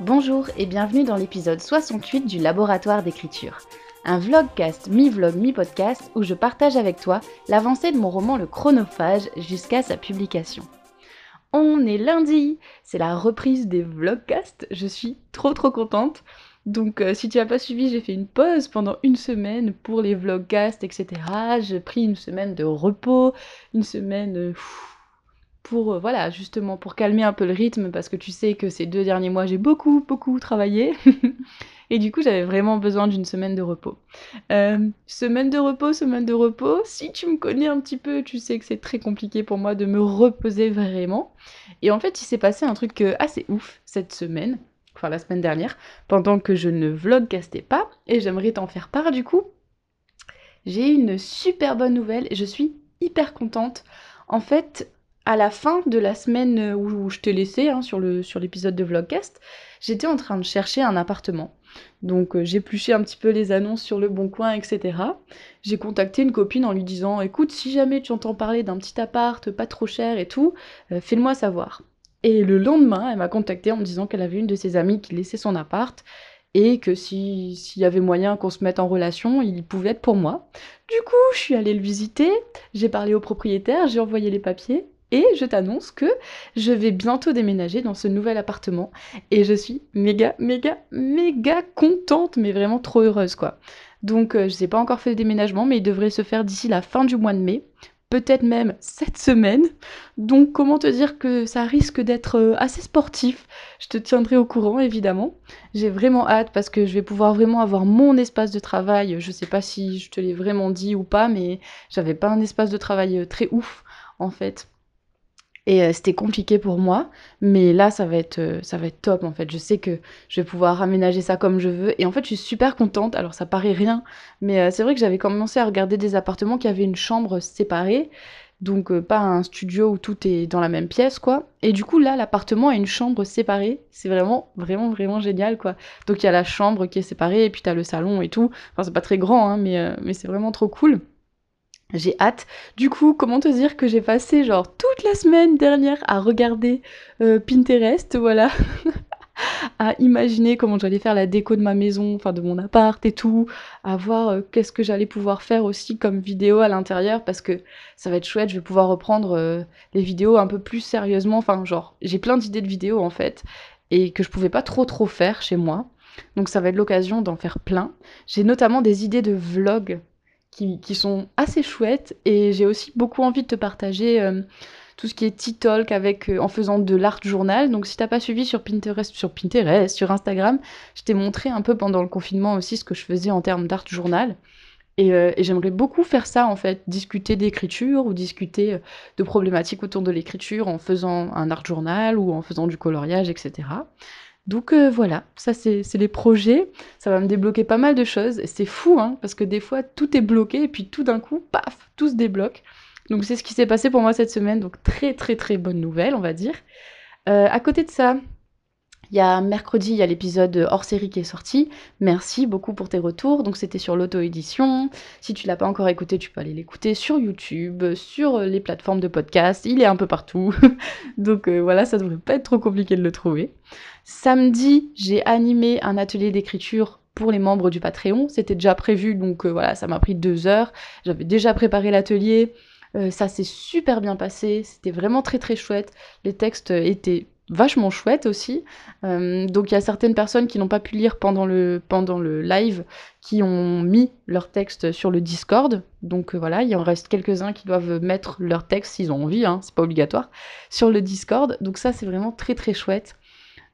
Bonjour et bienvenue dans l'épisode 68 du Laboratoire d'écriture. Un vlogcast mi-vlog mi-podcast où je partage avec toi l'avancée de mon roman Le Chronophage jusqu'à sa publication. On est lundi, c'est la reprise des vlogcasts, je suis trop trop contente. Donc euh, si tu n'as pas suivi, j'ai fait une pause pendant une semaine pour les vlogcasts, etc. J'ai pris une semaine de repos, une semaine... Euh, pour euh, voilà justement pour calmer un peu le rythme parce que tu sais que ces deux derniers mois j'ai beaucoup beaucoup travaillé et du coup j'avais vraiment besoin d'une semaine de repos. semaine de repos, semaine de repos. Si tu me connais un petit peu, tu sais que c'est très compliqué pour moi de me reposer vraiment. Et en fait il s'est passé un truc assez ouf cette semaine enfin la semaine dernière, pendant que je ne vlogcastais pas, et j'aimerais t'en faire part du coup. J'ai une super bonne nouvelle et je suis hyper contente. En fait, à la fin de la semaine où je t'ai laissé hein, sur l'épisode de Vlogcast, j'étais en train de chercher un appartement. Donc euh, j'ai pluché un petit peu les annonces sur le bon coin, etc. J'ai contacté une copine en lui disant écoute, si jamais tu entends parler d'un petit appart pas trop cher et tout, euh, fais-le-moi savoir. Et le lendemain, elle m'a contacté en me disant qu'elle avait une de ses amies qui laissait son appart et que s'il y avait moyen qu'on se mette en relation, il pouvait être pour moi. Du coup, je suis allée le visiter, j'ai parlé au propriétaire, j'ai envoyé les papiers et je t'annonce que je vais bientôt déménager dans ce nouvel appartement et je suis méga, méga, méga contente, mais vraiment trop heureuse quoi. Donc euh, je n'ai pas encore fait le déménagement, mais il devrait se faire d'ici la fin du mois de mai peut-être même cette semaine. Donc comment te dire que ça risque d'être euh, assez sportif? Je te tiendrai au courant évidemment. J'ai vraiment hâte parce que je vais pouvoir vraiment avoir mon espace de travail. Je sais pas si je te l'ai vraiment dit ou pas, mais j'avais pas un espace de travail euh, très ouf en fait. Et euh, c'était compliqué pour moi, mais là ça va être euh, ça va être top en fait. Je sais que je vais pouvoir aménager ça comme je veux et en fait je suis super contente. Alors ça paraît rien, mais euh, c'est vrai que j'avais commencé à regarder des appartements qui avaient une chambre séparée. Donc pas un studio où tout est dans la même pièce quoi. Et du coup là l'appartement a une chambre séparée. C'est vraiment vraiment vraiment génial quoi. Donc il y a la chambre qui est séparée et puis t'as le salon et tout. Enfin c'est pas très grand hein, mais, mais c'est vraiment trop cool. J'ai hâte. Du coup, comment te dire que j'ai passé genre toute la semaine dernière à regarder euh, Pinterest, voilà. à imaginer comment j'allais faire la déco de ma maison, enfin de mon appart et tout, à voir euh, qu'est-ce que j'allais pouvoir faire aussi comme vidéo à l'intérieur parce que ça va être chouette, je vais pouvoir reprendre euh, les vidéos un peu plus sérieusement, enfin genre j'ai plein d'idées de vidéos en fait et que je pouvais pas trop trop faire chez moi. Donc ça va être l'occasion d'en faire plein. J'ai notamment des idées de vlog qui, sont assez chouettes. Et j'ai aussi beaucoup envie de te partager euh, tout ce qui est T-Talk avec, euh, en faisant de l'art journal. Donc si t'as pas suivi sur Pinterest, sur Pinterest, sur Instagram, je t'ai montré un peu pendant le confinement aussi ce que je faisais en termes d'art journal. Et, euh, et j'aimerais beaucoup faire ça en fait, discuter d'écriture ou discuter de problématiques autour de l'écriture en faisant un art journal ou en faisant du coloriage, etc. Donc euh, voilà, ça c'est les projets, ça va me débloquer pas mal de choses, c'est fou, hein, parce que des fois tout est bloqué, et puis tout d'un coup, paf, tout se débloque. Donc c'est ce qui s'est passé pour moi cette semaine, donc très très très bonne nouvelle, on va dire. Euh, à côté de ça, il y a mercredi, il y a l'épisode hors série qui est sorti. Merci beaucoup pour tes retours. Donc c'était sur l'auto-édition. Si tu l'as pas encore écouté, tu peux aller l'écouter sur YouTube, sur les plateformes de podcast. Il est un peu partout. Donc euh, voilà, ça devrait pas être trop compliqué de le trouver. Samedi, j'ai animé un atelier d'écriture pour les membres du Patreon. C'était déjà prévu, donc euh, voilà, ça m'a pris deux heures. J'avais déjà préparé l'atelier. Euh, ça s'est super bien passé. C'était vraiment très très chouette. Les textes étaient vachement chouette aussi. Euh, donc il y a certaines personnes qui n'ont pas pu lire pendant le, live qui ont mis leur texte sur le Discord. Donc euh, voilà, il en reste quelques-uns qui doivent mettre leur texte s'ils ont envie, hein, c'est pas obligatoire, sur le Discord. Donc ça c'est vraiment très très chouette.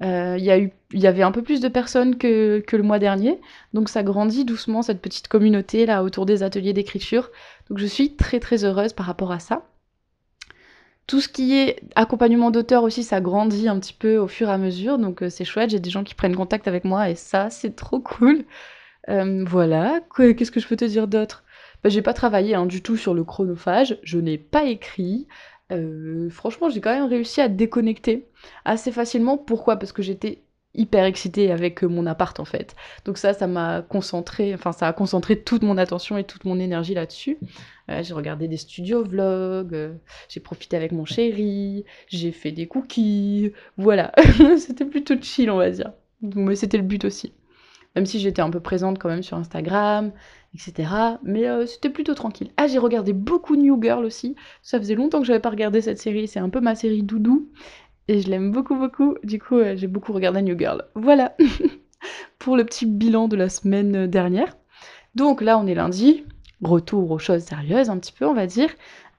Euh, il y avait un peu plus de personnes que, que le mois dernier, donc ça grandit doucement cette petite communauté là autour des ateliers d'écriture. Donc je suis très très heureuse par rapport à ça. Tout ce qui est accompagnement d'auteur aussi, ça grandit un petit peu au fur et à mesure, donc euh, c'est chouette. J'ai des gens qui prennent contact avec moi et ça, c'est trop cool. Euh, voilà, qu'est-ce que je peux te dire d'autre? Bah, J'ai pas travaillé hein, du tout sur le chronophage, je n'ai pas écrit. Euh, franchement, j'ai quand même réussi à déconnecter assez facilement. Pourquoi? Parce que j'étais hyper excitée avec mon appart en fait. Donc ça, ça m'a concentré, enfin ça a concentré toute mon attention et toute mon énergie là-dessus. Euh, j'ai regardé des studios vlogs, euh, j'ai profité avec mon chéri, j'ai fait des cookies, voilà. C'était plutôt chill on va dire. mais c'était le but aussi. Même si j'étais un peu présente quand même sur Instagram, etc. Mais euh, c'était plutôt tranquille. Ah, j'ai regardé beaucoup New Girl aussi. Ça faisait longtemps que j'avais pas regardé cette série. C'est un peu ma série doudou. Et je l'aime beaucoup, beaucoup. Du coup, euh, j'ai beaucoup regardé New Girl. Voilà pour le petit bilan de la semaine dernière. Donc là, on est lundi. Retour aux choses sérieuses, un petit peu, on va dire.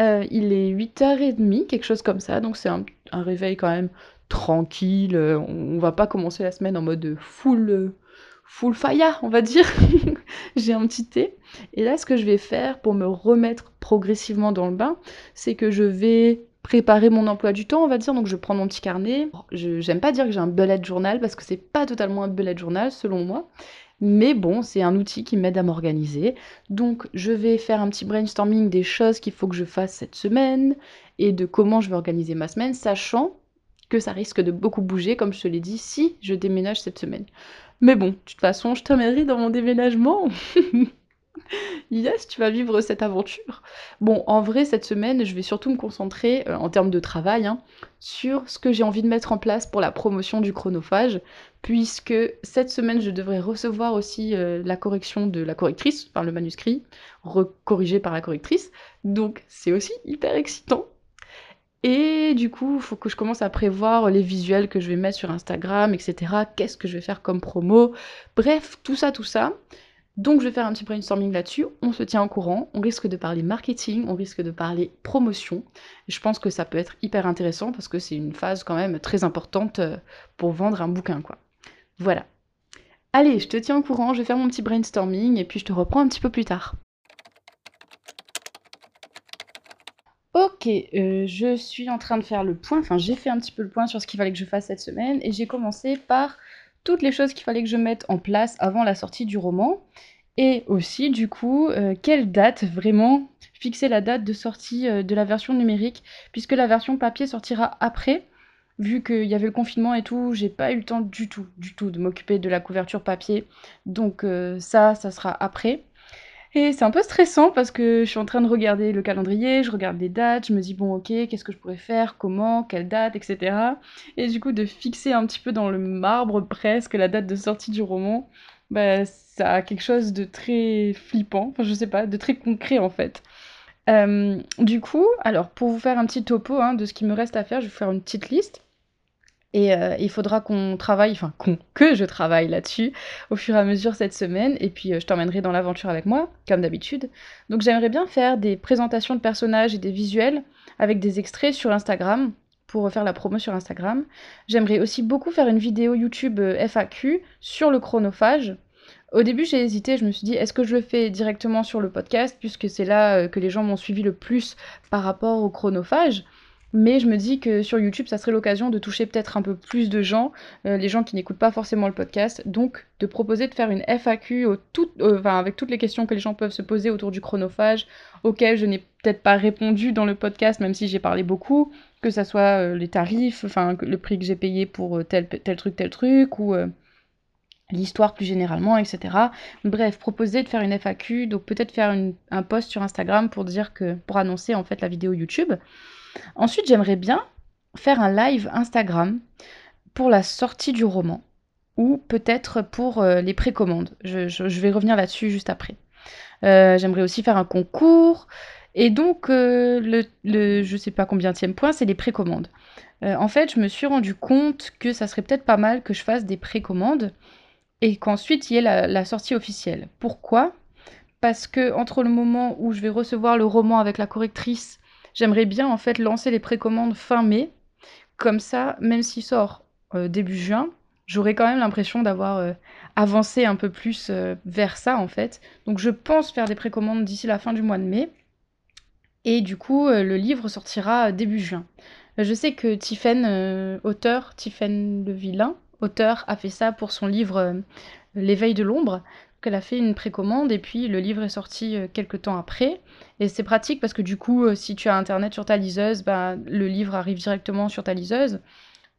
Euh, il est 8h30, quelque chose comme ça. Donc c'est un, réveil quand même tranquille. On, va pas commencer la semaine en mode full full fire, on va dire. j'ai un petit thé. Et là, ce que je vais faire pour me remettre progressivement dans le bain, c'est que je vais préparer mon emploi du temps, on va dire. Donc, je prends mon petit carnet. J'aime pas dire que j'ai un bullet journal parce que c'est pas totalement un bullet journal, selon moi. Mais bon, c'est un outil qui m'aide à m'organiser. Donc, je vais faire un petit brainstorming des choses qu'il faut que je fasse cette semaine et de comment je vais organiser ma semaine, sachant que ça risque de beaucoup bouger, comme je te l'ai dit, si je déménage cette semaine. Mais bon, de toute façon, je t'emmènerai dans mon déménagement. yes, tu vas vivre cette aventure. Bon, en vrai, cette semaine, je vais surtout me concentrer, euh, en termes de travail, hein, sur ce que j'ai envie de mettre en place pour la promotion du chronophage, puisque cette semaine, je devrais recevoir aussi euh, la correction de la correctrice, enfin le manuscrit, recorrigé par la correctrice. Donc, c'est aussi hyper excitant. Et du coup, il faut que je commence à prévoir les visuels que je vais mettre sur Instagram, etc. Qu'est-ce que je vais faire comme promo? Bref, tout ça, tout ça. Donc je vais faire un petit brainstorming là-dessus. On se tient au courant. On risque de parler marketing, on risque de parler promotion. Je pense que ça peut être hyper intéressant parce que c'est une phase quand même très importante euh, pour vendre un bouquin, quoi. Voilà. Allez, je te tiens au courant, je vais faire mon petit brainstorming et puis je te reprends un petit peu plus tard. Ok, euh, je suis en train de faire le point, enfin j'ai fait un petit peu le point sur ce qu'il fallait que je fasse cette semaine et j'ai commencé par toutes les choses qu'il fallait que je mette en place avant la sortie du roman et aussi du coup euh, quelle date vraiment fixer la date de sortie euh, de la version numérique puisque la version papier sortira après vu qu'il y avait le confinement et tout, j'ai pas eu le temps du tout, du tout de m'occuper de la couverture papier donc ça, ça sera après. Et c'est un peu stressant parce que je suis en train de regarder le calendrier, je regarde les dates, je me dis bon ok, qu'est-ce que je pourrais faire, comment, quelle date, etc. Et du coup de fixer un petit peu dans le marbre presque la date de sortie du roman, bah, ça a quelque chose de très flippant, enfin je sais pas, de très concret en fait. Euh, du coup, alors pour vous faire un petit topo hein, de ce qui me reste à faire, je vais vous faire une petite liste. Et euh, il faudra qu'on travaille, enfin que je travaille là-dessus au fur et à mesure cette semaine. Et puis euh, je t'emmènerai dans l'aventure avec moi, comme d'habitude. Donc j'aimerais bien faire des présentations de personnages et des visuels avec des extraits sur Instagram pour faire la promo sur Instagram. J'aimerais aussi beaucoup faire une vidéo YouTube euh, FAQ sur le chronophage. Au début, j'ai hésité, je me suis dit, est-ce que je le fais directement sur le podcast, puisque c'est là que les gens m'ont suivi le plus par rapport au chronophage? Mais je me dis que sur YouTube, ça serait l'occasion de toucher peut-être un peu plus de gens, euh, les gens qui n'écoutent pas forcément le podcast. Donc, de proposer de faire une FAQ avec toutes les questions que les gens peuvent se poser autour du chronophage, auxquelles je n'ai peut-être pas répondu dans le podcast, même si j'ai parlé beaucoup, que ce soit euh, les tarifs, enfin le prix que j'ai payé pour euh, tel, tel truc, tel truc, ou l'histoire plus généralement, etc. Bref, proposer de faire une FAQ, donc peut-être faire un post sur Instagram pour dire que pour annoncer en fait la vidéo YouTube. Ensuite, j'aimerais bien faire un live Instagram pour la sortie du roman ou peut-être pour euh, les précommandes. Je, vais revenir là-dessus juste après. Euh, j'aimerais aussi faire un concours. Et donc, euh, le, le, je sais pas combien tième point, c'est les précommandes. en fait, je me suis rendu compte que ça serait peut-être pas mal que je fasse des précommandes et qu'ensuite il y ait la, la sortie officielle. Pourquoi? Parce que entre le moment où je vais recevoir le roman avec la correctrice J'aimerais bien en fait lancer les précommandes fin mai. Comme ça, même s'il sort euh, début juin, j'aurai quand même l'impression d'avoir euh, avancé un peu plus euh, vers ça en fait. Donc je pense faire des précommandes d'ici la fin du mois de mai. Et du coup, le livre sortira début juin. Je sais que Tiffen, auteur, Tiffen Le Vilain, auteur, a fait ça pour son livre L'éveil de l'ombre qu'elle a fait une précommande et puis le livre est sorti euh, quelques temps après. Et c'est pratique parce que du coup, euh, si tu as internet sur ta liseuse, bah, le livre arrive directement sur ta liseuse.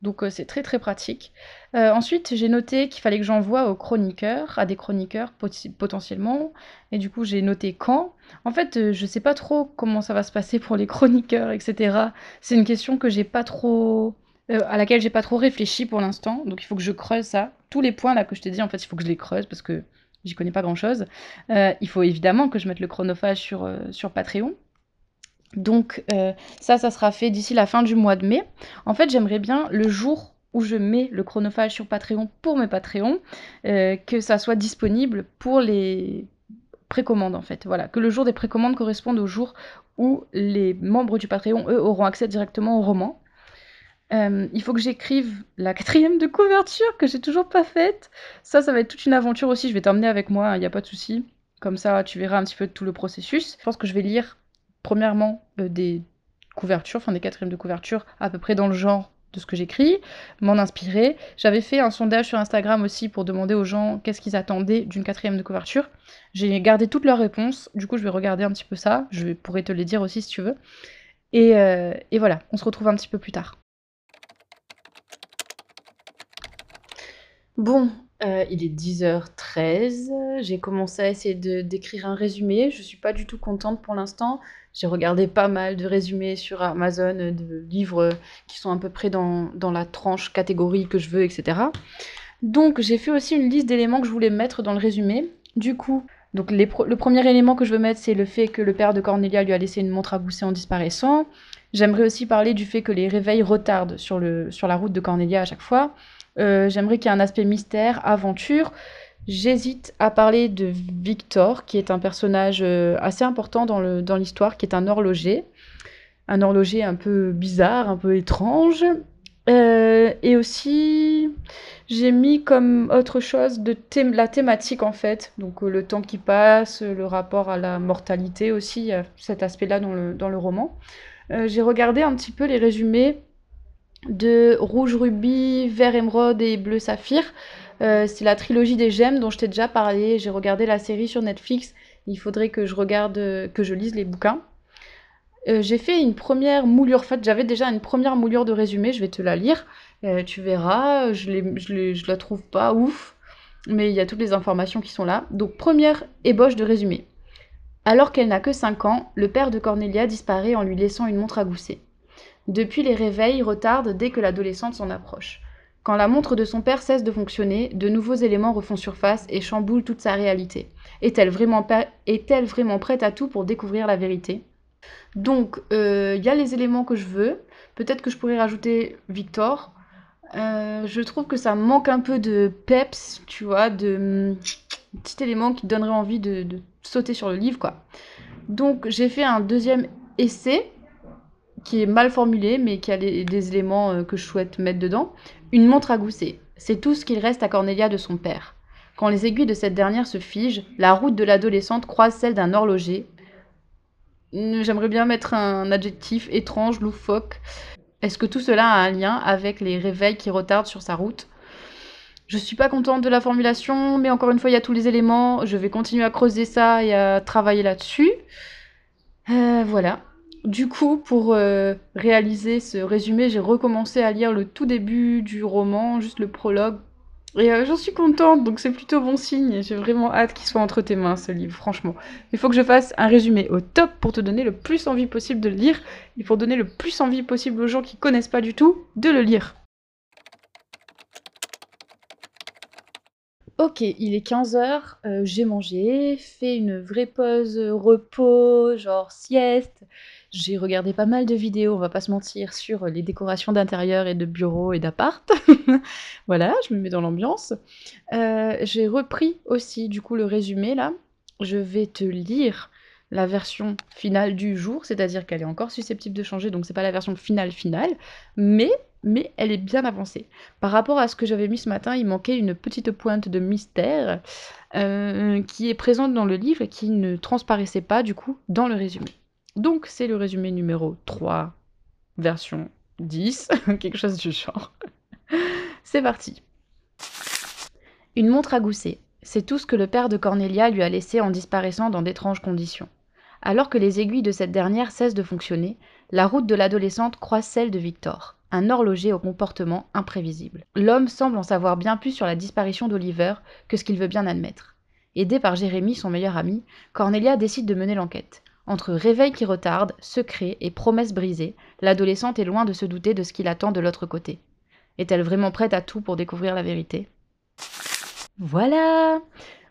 Donc euh, c'est très très pratique. ensuite, j'ai noté qu'il fallait que j'envoie aux chroniqueurs, à des chroniqueurs potentiellement. Et du coup, j'ai noté quand. En fait, je sais pas trop comment ça va se passer pour les chroniqueurs, etc. C'est une question que j'ai pas trop à laquelle j'ai pas trop réfléchi pour l'instant. Donc il faut que je creuse ça. Tous les points là que je t'ai dit, en fait, il faut que je les creuse parce que j'y connais pas grand chose. Euh, il faut évidemment que je mette le chronophage sur, euh, sur Patreon. Donc ça, ça sera fait d'ici la fin du mois de mai. En fait, j'aimerais bien le jour où je mets le chronophage sur Patreon pour mes Patreons, que ça soit disponible pour les précommandes en fait. Voilà, que le jour des précommandes corresponde au jour où les membres du Patreon, eux, auront accès directement au roman. Euh, il faut que j'écrive la quatrième de couverture que j'ai toujours pas faite. Ça, ça va être toute une aventure aussi. Je vais t'emmener avec moi, il hein, n'y a pas de souci. Comme ça, tu verras un petit peu tout le processus. Je pense que je vais lire premièrement euh, des couvertures, enfin des quatrièmes de couverture, à peu près dans le genre de ce que j'écris, m'en inspirer. J'avais fait un sondage sur Instagram aussi pour demander aux gens qu'est-ce qu'ils attendaient d'une quatrième de couverture. J'ai gardé toutes leurs réponses. Du coup, je vais regarder un petit peu ça. Je pourrais te les dire aussi si tu veux. et euh, voilà, on se retrouve un petit peu plus tard. Bon, euh, il est 10h13. J'ai commencé à essayer d'écrire un résumé. Je suis pas du tout contente pour l'instant. J'ai regardé pas mal de résumés sur Amazon, de livres qui sont à peu près dans, la tranche catégorie que je veux, etc. Donc j'ai fait aussi une liste d'éléments que je voulais mettre dans le résumé. Du coup, donc le premier élément que je veux mettre, c'est le fait que le père de Cornelia lui a laissé une montre à gousset en disparaissant. J'aimerais aussi parler du fait que les réveils retardent sur, le, sur la route de Cornelia à chaque fois. Euh, j'aimerais qu'il y ait un aspect mystère, aventure. J'hésite à parler de Victor, qui est un personnage euh, assez important dans l'histoire, qui est un horloger. Un horloger un peu bizarre, un peu étrange. Euh, et aussi, j'ai mis comme autre chose de la thématique en fait. Donc le temps qui passe, le rapport à la mortalité aussi, cet aspect-là dans le, dans le roman. j'ai regardé un petit peu les résumés de rouge rubis, vert émeraude et bleu saphir. Euh, c'est la trilogie des gemmes dont je t'ai déjà parlé. J'ai regardé la série sur Netflix. Il faudrait que je regarde, que je lise les bouquins. Euh, j'ai fait une première moulure. En fait, j'avais déjà une première moulure de résumé. Je vais te la lire. Euh, tu verras. Je, je la trouve pas ouf. Mais il y a toutes les informations qui sont là. Donc, première ébauche de résumé. Alors qu'elle n'a que 5 ans, le père de Cornelia disparaît en lui laissant une montre à gousset. Depuis, les réveils retardent dès que l'adolescente s'en approche. Quand la montre de son père cesse de fonctionner, de nouveaux éléments refont surface et chamboulent toute sa réalité. Est-elle vraiment, prête à tout pour découvrir la vérité? Donc, il euh, y a les éléments que je veux. Peut-être que je pourrais rajouter Victor. Euh, je trouve que ça manque un peu de peps, tu vois, de hum, petit élément qui donnerait envie de, de sauter sur le livre, quoi. Donc, j'ai fait un deuxième essai qui est mal formulé, mais qui a des éléments euh, que je souhaite mettre dedans. Une montre à gousset. C'est tout ce qu'il reste à Cornelia de son père. Quand les aiguilles de cette dernière se figent, la route de l'adolescente croise celle d'un horloger. J'aimerais bien mettre un adjectif étrange, loufoque. Est-ce que tout cela a un lien avec les réveils qui retardent sur sa route? Je suis pas contente de la formulation, mais encore une fois, il y a tous les éléments. Je vais continuer à creuser ça et à travailler là-dessus. Euh, voilà. Du coup, pour euh, réaliser ce résumé, j'ai recommencé à lire le tout début du roman, juste le prologue. Et euh, j'en suis contente, donc c'est plutôt bon signe. J'ai vraiment hâte qu'il soit entre tes mains, ce livre, franchement. Il faut que je fasse un résumé au top pour te donner le plus envie possible de le lire, et pour donner le plus envie possible aux gens qui connaissent pas du tout de le lire. Ok, il est 15h, euh, j'ai mangé, fait une vraie pause repos, genre sieste. J'ai regardé pas mal de vidéos, on va pas se mentir, sur les décorations d'intérieur et de bureaux et d'appart. voilà, je me mets dans l'ambiance. Euh, j'ai repris aussi du coup le résumé là. Je vais te lire la version finale du jour, c'est-à-dire qu'elle est encore susceptible de changer, donc c'est pas la version finale finale, mais mais elle est bien avancée. Par rapport à ce que j'avais mis ce matin, il manquait une petite pointe de mystère euh, qui est présente dans le livre et qui ne transparaissait pas du coup dans le résumé. Donc c'est le résumé numéro 3, version 10, quelque chose du genre. c'est parti. Une montre à gousset. C'est tout ce que le père de Cornelia lui a laissé en disparaissant dans d'étranges conditions. Alors que les aiguilles de cette dernière cessent de fonctionner, la route de l'adolescente croise celle de Victor, un horloger au comportement imprévisible. L'homme semble en savoir bien plus sur la disparition d'Oliver que ce qu'il veut bien admettre. Aidé par Jérémy, son meilleur ami, Cornelia décide de mener l'enquête. Entre réveil qui retarde, secret et promesses brisées, l'adolescente est loin de se douter de ce qui l'attend de l'autre côté. Est-elle vraiment prête à tout pour découvrir la vérité? Voilà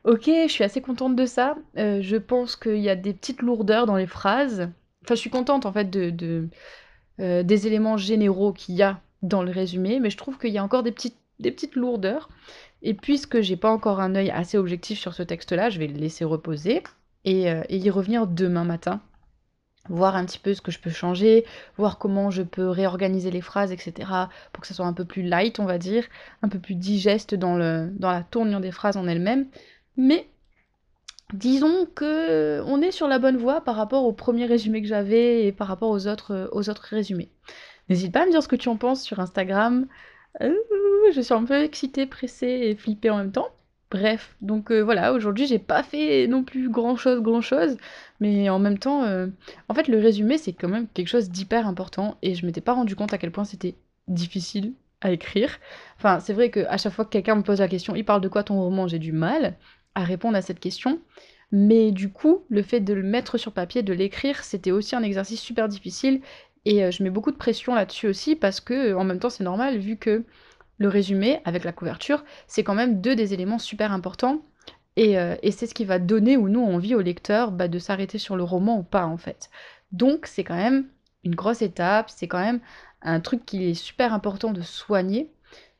Ok, je suis assez contente de ça. Euh, je pense qu'il y a des petites lourdeurs dans les phrases. Enfin, je suis contente en fait de, euh, des éléments généraux qu'il y a dans le résumé, mais je trouve qu'il y a encore des petites, lourdeurs. Et puisque j'ai pas encore un œil assez objectif sur ce texte-là, je vais le laisser reposer et, euh, et y revenir demain matin voir un petit peu ce que je peux changer, voir comment je peux réorganiser les phrases, etc. pour que ça soit un peu plus light, on va dire, un peu plus digeste dans, le, dans la tournure des phrases en elles-mêmes. Mais disons que on est sur la bonne voie par rapport au premier résumé que j'avais et par rapport aux autres, aux autres résumés. N'hésite pas à me dire ce que tu en penses sur Instagram. Euh, je suis un peu excitée, pressée et flippée en même temps. Bref, donc euh, voilà, aujourd'hui j'ai pas fait non plus grand chose, grand chose, mais en même temps, euh, en fait le résumé c'est quand même quelque chose d'hyper important et je m'étais pas rendu compte à quel point c'était difficile à écrire. Enfin, c'est vrai qu'à chaque fois que quelqu'un me pose la question, il parle de quoi ton roman, j'ai du mal à répondre à cette question. Mais du coup, le fait de le mettre sur papier, de l'écrire, c'était aussi un exercice super difficile et euh, je mets beaucoup de pression là-dessus aussi parce que en même temps c'est normal vu que le résumé avec la couverture, c'est quand même deux des éléments super importants. Euh, et, c'est ce qui va donner ou non envie au lecteur bah, de s'arrêter sur le roman ou pas en fait. Donc c'est quand même une grosse étape, c'est quand même un truc qui est super important de soigner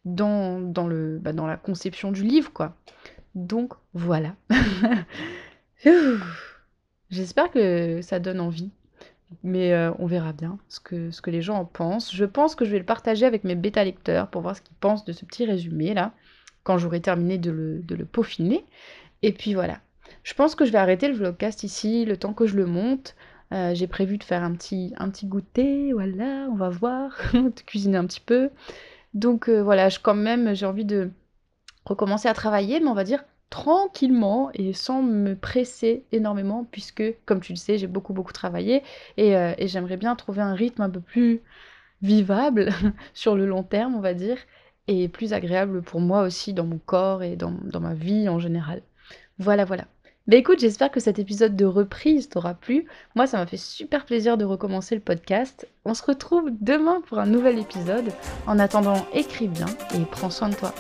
dans, bah, dans la conception du livre quoi. Donc voilà. J'espère que ça donne envie. Mais euh, on verra bien ce que, les gens en pensent. Je pense que je vais le partager avec mes bêta lecteurs pour voir ce qu'ils pensent de ce petit résumé là, quand j'aurai terminé de le, peaufiner. Et puis voilà. Je pense que je vais arrêter le vlogcast ici, le temps que je le monte. Euh, j'ai prévu de faire un petit, un petit goûter, voilà, on va voir, de cuisiner un petit peu. Donc euh, voilà, je, quand même, j'ai envie de recommencer à travailler, mais on va dire tranquillement et sans me presser énormément puisque, comme tu le sais, j'ai beaucoup beaucoup travaillé euh, et, j'aimerais bien trouver un rythme un peu plus vivable sur le long terme, on va dire, et plus agréable pour moi aussi dans mon corps et dans, ma vie en général. Voilà, voilà. Bah écoute, j'espère que cet épisode de reprise t'aura plu. Moi, ça m'a fait super plaisir de recommencer le podcast. On se retrouve demain pour un nouvel épisode. En attendant, écris bien et prends soin de toi.